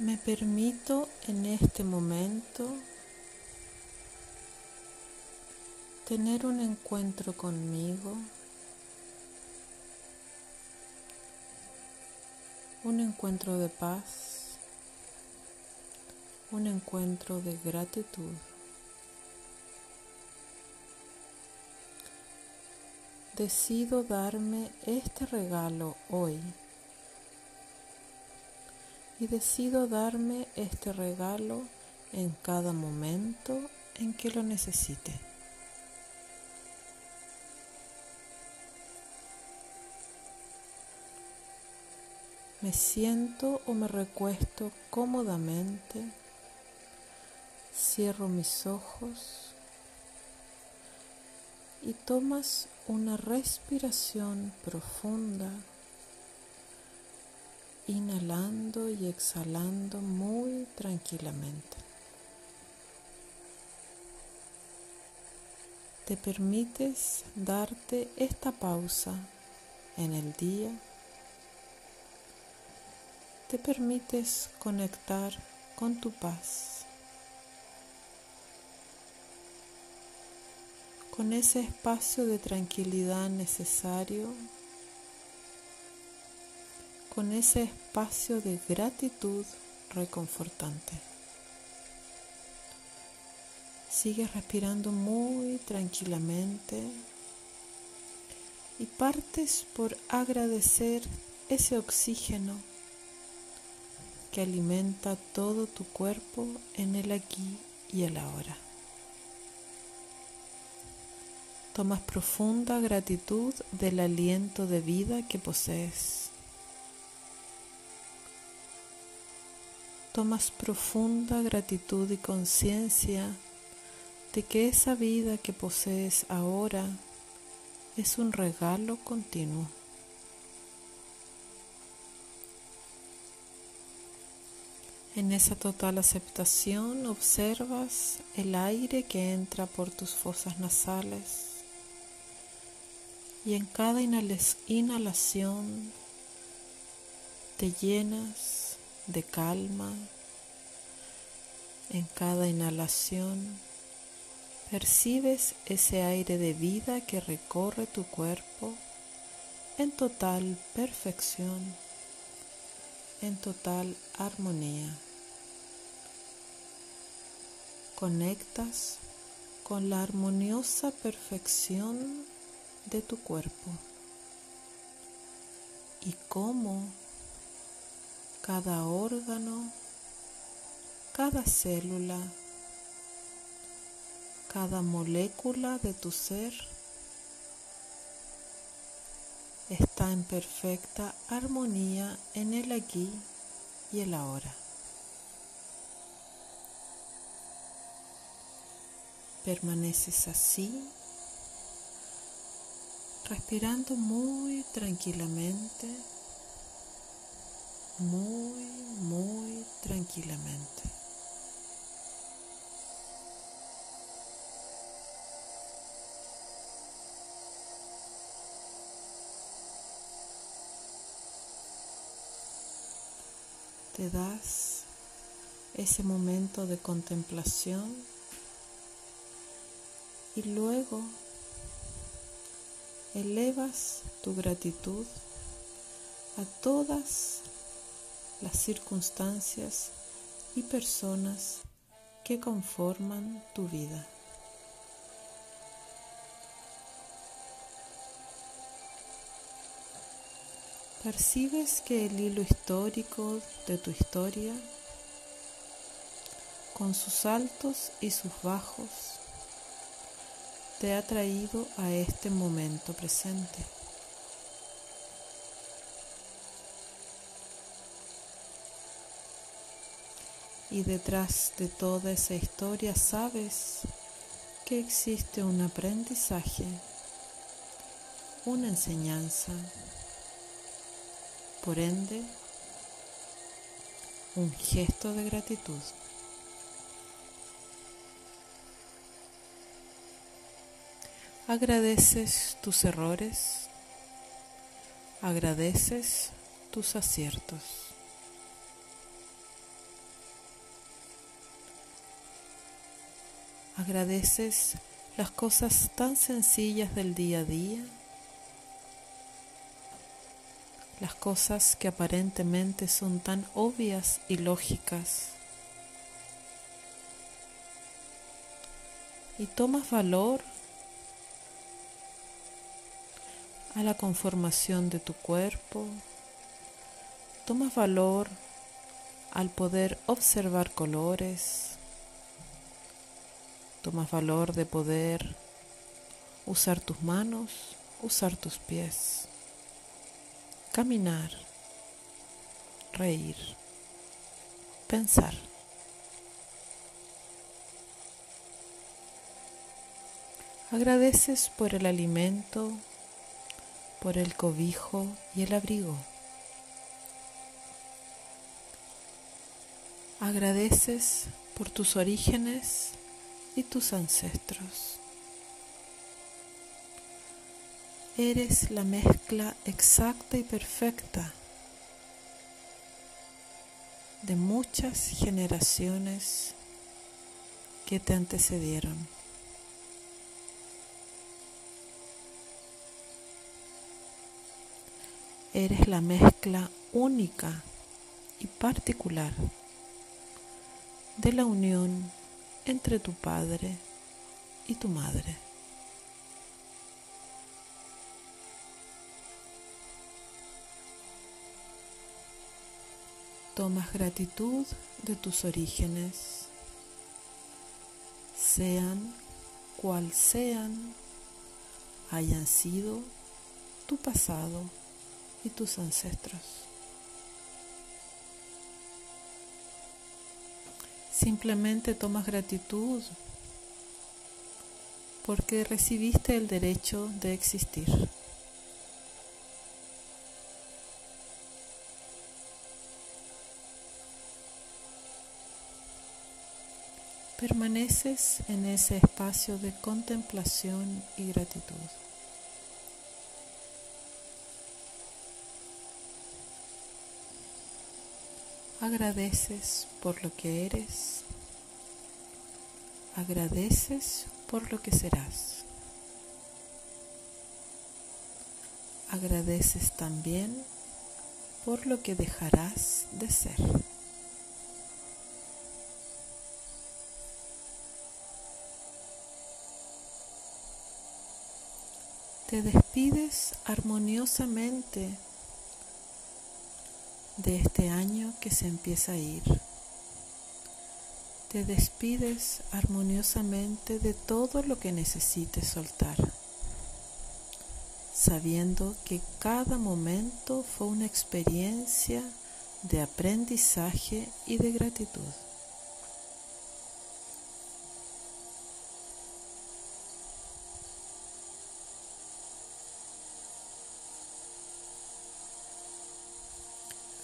Me permito en este momento tener un encuentro conmigo, un encuentro de paz, un encuentro de gratitud. Decido darme este regalo hoy y decido darme este regalo en cada momento en que lo necesite. Me siento o me recuesto cómodamente, cierro mis ojos y tomas una respiración profunda inhalando y exhalando muy tranquilamente. Te permites darte esta pausa en el día. Te permites conectar con tu paz. Con ese espacio de tranquilidad necesario con ese espacio de gratitud reconfortante. Sigue respirando muy tranquilamente y partes por agradecer ese oxígeno que alimenta todo tu cuerpo en el aquí y el ahora. Tomas profunda gratitud del aliento de vida que posees. Tomas profunda gratitud y conciencia de que esa vida que posees ahora es un regalo continuo. En esa total aceptación observas el aire que entra por tus fosas nasales y en cada inhalación te llenas de calma en cada inhalación. Percibes ese aire de vida que recorre tu cuerpo en total perfección, en total armonía. Conectas con la armoniosa perfección de tu cuerpo y cómo cada órgano, cada célula, cada molécula de tu ser está en perfecta armonía en el aquí y el ahora. Permaneces así, respirando muy tranquilamente muy, muy tranquilamente. Te das ese momento de contemplación y luego elevas tu gratitud a todas las circunstancias y personas que conforman tu vida. Percibes que el hilo histórico de tu historia, con sus altos y sus bajos, te ha traído a este momento presente. Y detrás de toda esa historia sabes que existe un aprendizaje, una enseñanza, por ende, un gesto de gratitud. Agradeces tus errores, agradeces tus aciertos. Agradeces las cosas tan sencillas del día a día, las cosas que aparentemente son tan obvias y lógicas. Y tomas valor a la conformación de tu cuerpo, tomas valor al poder observar colores, tomas valor de poder usar tus manos, usar tus pies, caminar, reír, pensar. Agradeces por el alimento, por el cobijo y el abrigo. Agradeces por tus orígenes y tus ancestros. Eres la mezcla exacta y perfecta de muchas generaciones que te antecedieron. Eres la mezcla única y particular de la unión entre tu padre y tu madre. Tomas gratitud de tus orígenes, sean cual sean, hayan sido tu pasado y tus ancestros. Simplemente tomas gratitud porque recibiste el derecho de existir. Permaneces en ese espacio de contemplación y gratitud. Agradeces por lo que eres. Agradeces por lo que serás. Agradeces también por lo que dejarás de ser. Te despides armoniosamente de este año que se empieza a ir. Te despides armoniosamente de todo lo que necesites soltar, sabiendo que cada momento fue una experiencia de aprendizaje y de gratitud.